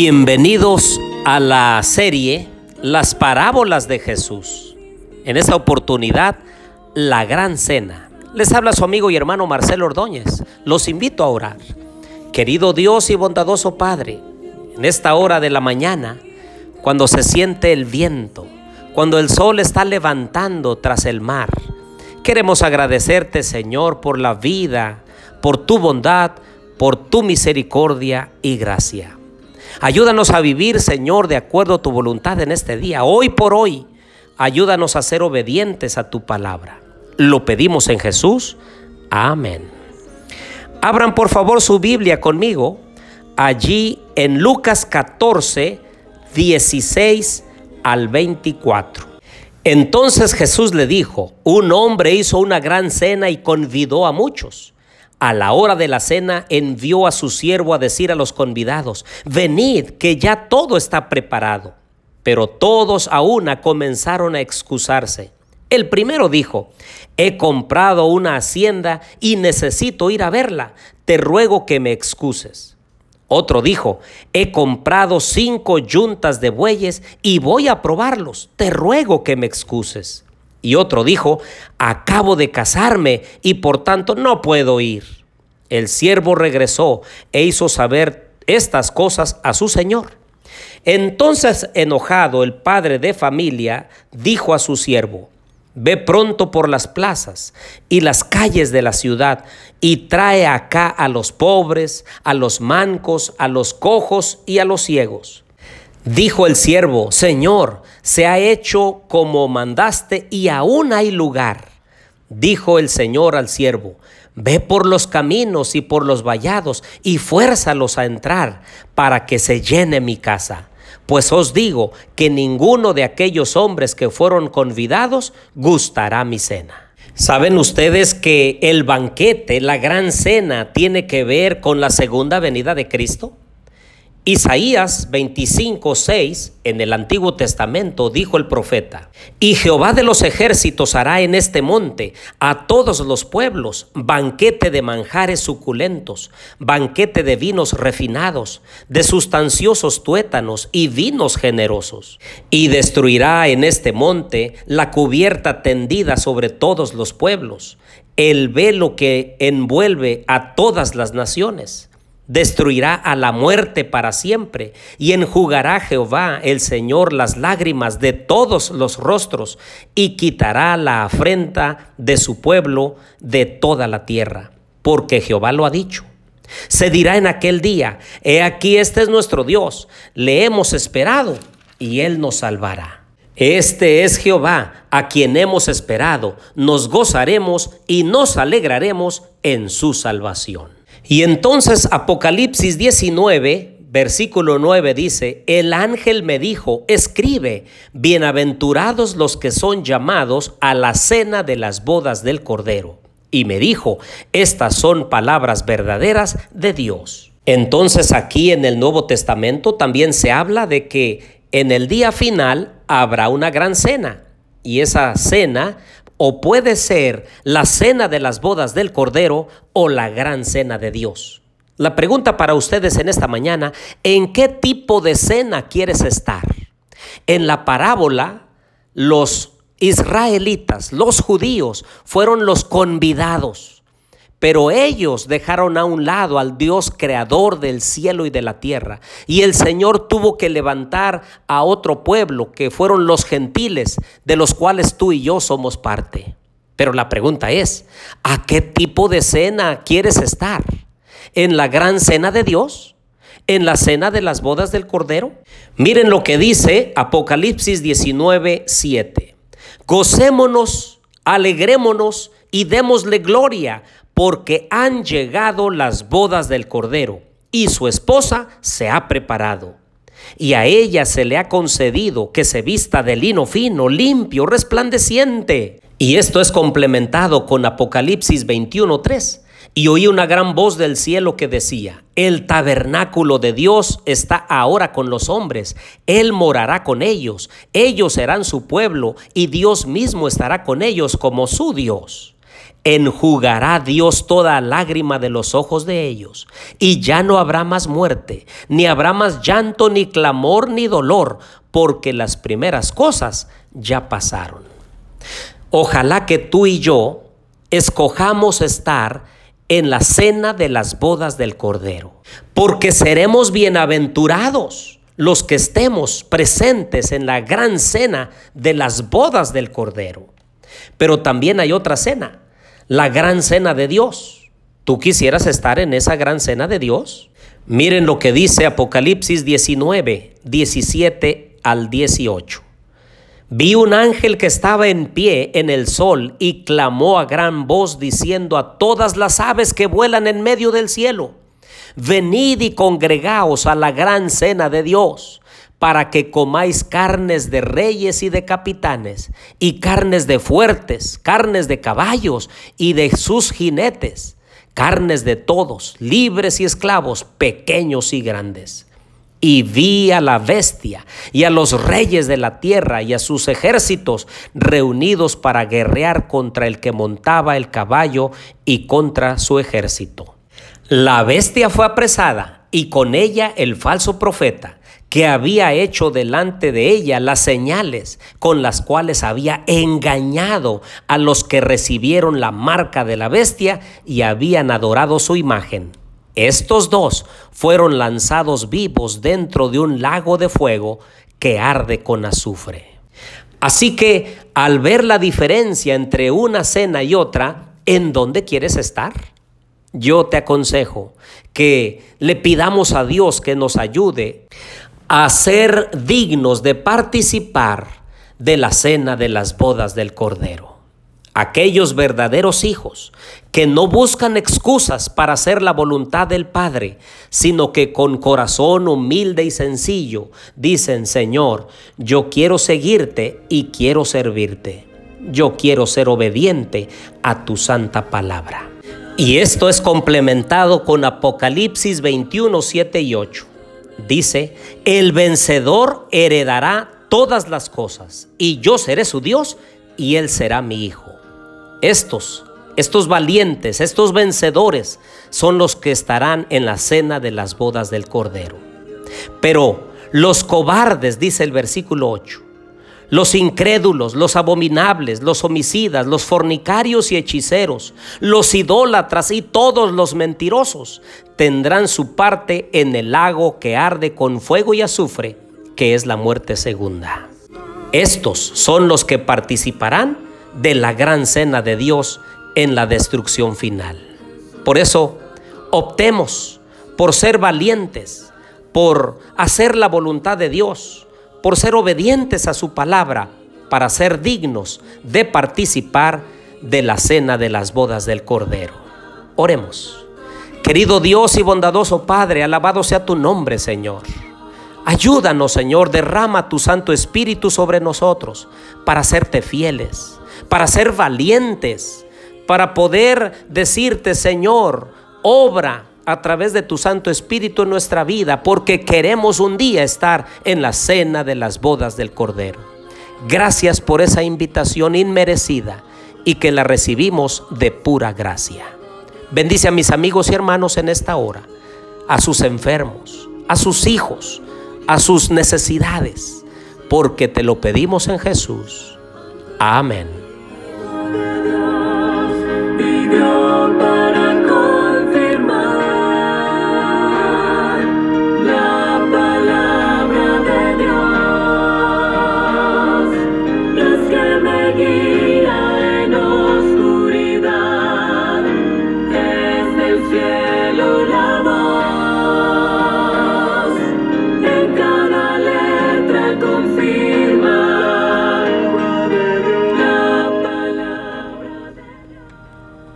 Bienvenidos a la serie Las parábolas de Jesús. En esta oportunidad, la gran cena. Les habla su amigo y hermano Marcelo Ordóñez. Los invito a orar. Querido Dios y bondadoso Padre, en esta hora de la mañana, cuando se siente el viento, cuando el sol está levantando tras el mar, queremos agradecerte Señor por la vida, por tu bondad, por tu misericordia y gracia. Ayúdanos a vivir, Señor, de acuerdo a tu voluntad en este día. Hoy por hoy, ayúdanos a ser obedientes a tu palabra. Lo pedimos en Jesús. Amén. Abran por favor su Biblia conmigo allí en Lucas 14, 16 al 24. Entonces Jesús le dijo, un hombre hizo una gran cena y convidó a muchos. A la hora de la cena envió a su siervo a decir a los convidados, venid, que ya todo está preparado. Pero todos a una comenzaron a excusarse. El primero dijo, he comprado una hacienda y necesito ir a verla, te ruego que me excuses. Otro dijo, he comprado cinco yuntas de bueyes y voy a probarlos, te ruego que me excuses. Y otro dijo, acabo de casarme y por tanto no puedo ir. El siervo regresó e hizo saber estas cosas a su señor. Entonces enojado el padre de familia dijo a su siervo, Ve pronto por las plazas y las calles de la ciudad y trae acá a los pobres, a los mancos, a los cojos y a los ciegos. Dijo el siervo, Señor, se ha hecho como mandaste y aún hay lugar. Dijo el Señor al siervo, ve por los caminos y por los vallados y fuérzalos a entrar para que se llene mi casa. Pues os digo que ninguno de aquellos hombres que fueron convidados gustará mi cena. ¿Saben ustedes que el banquete, la gran cena, tiene que ver con la segunda venida de Cristo? Isaías 25, 6, en el Antiguo Testamento, dijo el profeta, y Jehová de los ejércitos hará en este monte a todos los pueblos banquete de manjares suculentos, banquete de vinos refinados, de sustanciosos tuétanos y vinos generosos, y destruirá en este monte la cubierta tendida sobre todos los pueblos, el velo que envuelve a todas las naciones destruirá a la muerte para siempre, y enjugará Jehová el Señor las lágrimas de todos los rostros, y quitará la afrenta de su pueblo de toda la tierra, porque Jehová lo ha dicho. Se dirá en aquel día, he aquí este es nuestro Dios, le hemos esperado, y él nos salvará. Este es Jehová, a quien hemos esperado, nos gozaremos y nos alegraremos en su salvación. Y entonces Apocalipsis 19, versículo 9 dice, el ángel me dijo, escribe, bienaventurados los que son llamados a la cena de las bodas del Cordero. Y me dijo, estas son palabras verdaderas de Dios. Entonces aquí en el Nuevo Testamento también se habla de que en el día final habrá una gran cena. Y esa cena o puede ser la cena de las bodas del Cordero o la gran cena de Dios. La pregunta para ustedes en esta mañana, ¿en qué tipo de cena quieres estar? En la parábola, los israelitas, los judíos, fueron los convidados. Pero ellos dejaron a un lado al Dios creador del cielo y de la tierra. Y el Señor tuvo que levantar a otro pueblo, que fueron los gentiles, de los cuales tú y yo somos parte. Pero la pregunta es, ¿a qué tipo de cena quieres estar? ¿En la gran cena de Dios? ¿En la cena de las bodas del Cordero? Miren lo que dice Apocalipsis 19, 7. Gocémonos, alegrémonos y démosle gloria porque han llegado las bodas del Cordero y su esposa se ha preparado. Y a ella se le ha concedido que se vista de lino fino, limpio, resplandeciente. Y esto es complementado con Apocalipsis 21.3. Y oí una gran voz del cielo que decía, el tabernáculo de Dios está ahora con los hombres, Él morará con ellos, ellos serán su pueblo y Dios mismo estará con ellos como su Dios. Enjugará Dios toda lágrima de los ojos de ellos, y ya no habrá más muerte, ni habrá más llanto, ni clamor, ni dolor, porque las primeras cosas ya pasaron. Ojalá que tú y yo escojamos estar en la cena de las bodas del Cordero, porque seremos bienaventurados los que estemos presentes en la gran cena de las bodas del Cordero. Pero también hay otra cena, la gran cena de Dios. ¿Tú quisieras estar en esa gran cena de Dios? Miren lo que dice Apocalipsis 19, 17 al 18. Vi un ángel que estaba en pie en el sol y clamó a gran voz diciendo a todas las aves que vuelan en medio del cielo, venid y congregaos a la gran cena de Dios, para que comáis carnes de reyes y de capitanes, y carnes de fuertes, carnes de caballos y de sus jinetes, carnes de todos, libres y esclavos, pequeños y grandes y vi a la bestia y a los reyes de la tierra y a sus ejércitos reunidos para guerrear contra el que montaba el caballo y contra su ejército. La bestia fue apresada y con ella el falso profeta que había hecho delante de ella las señales con las cuales había engañado a los que recibieron la marca de la bestia y habían adorado su imagen. Estos dos fueron lanzados vivos dentro de un lago de fuego que arde con azufre. Así que al ver la diferencia entre una cena y otra, ¿en dónde quieres estar? Yo te aconsejo que le pidamos a Dios que nos ayude a ser dignos de participar de la cena de las bodas del Cordero aquellos verdaderos hijos que no buscan excusas para hacer la voluntad del Padre, sino que con corazón humilde y sencillo dicen, Señor, yo quiero seguirte y quiero servirte. Yo quiero ser obediente a tu santa palabra. Y esto es complementado con Apocalipsis 21, 7 y 8. Dice, el vencedor heredará todas las cosas, y yo seré su Dios, y él será mi hijo. Estos, estos valientes, estos vencedores son los que estarán en la cena de las bodas del Cordero. Pero los cobardes, dice el versículo 8, los incrédulos, los abominables, los homicidas, los fornicarios y hechiceros, los idólatras y todos los mentirosos tendrán su parte en el lago que arde con fuego y azufre, que es la muerte segunda. Estos son los que participarán de la gran cena de Dios en la destrucción final. Por eso, optemos por ser valientes, por hacer la voluntad de Dios, por ser obedientes a su palabra, para ser dignos de participar de la cena de las bodas del Cordero. Oremos. Querido Dios y bondadoso Padre, alabado sea tu nombre, Señor. Ayúdanos, Señor, derrama tu Santo Espíritu sobre nosotros para serte fieles para ser valientes, para poder decirte, Señor, obra a través de tu Santo Espíritu en nuestra vida, porque queremos un día estar en la cena de las bodas del Cordero. Gracias por esa invitación inmerecida y que la recibimos de pura gracia. Bendice a mis amigos y hermanos en esta hora, a sus enfermos, a sus hijos, a sus necesidades, porque te lo pedimos en Jesús. Amén.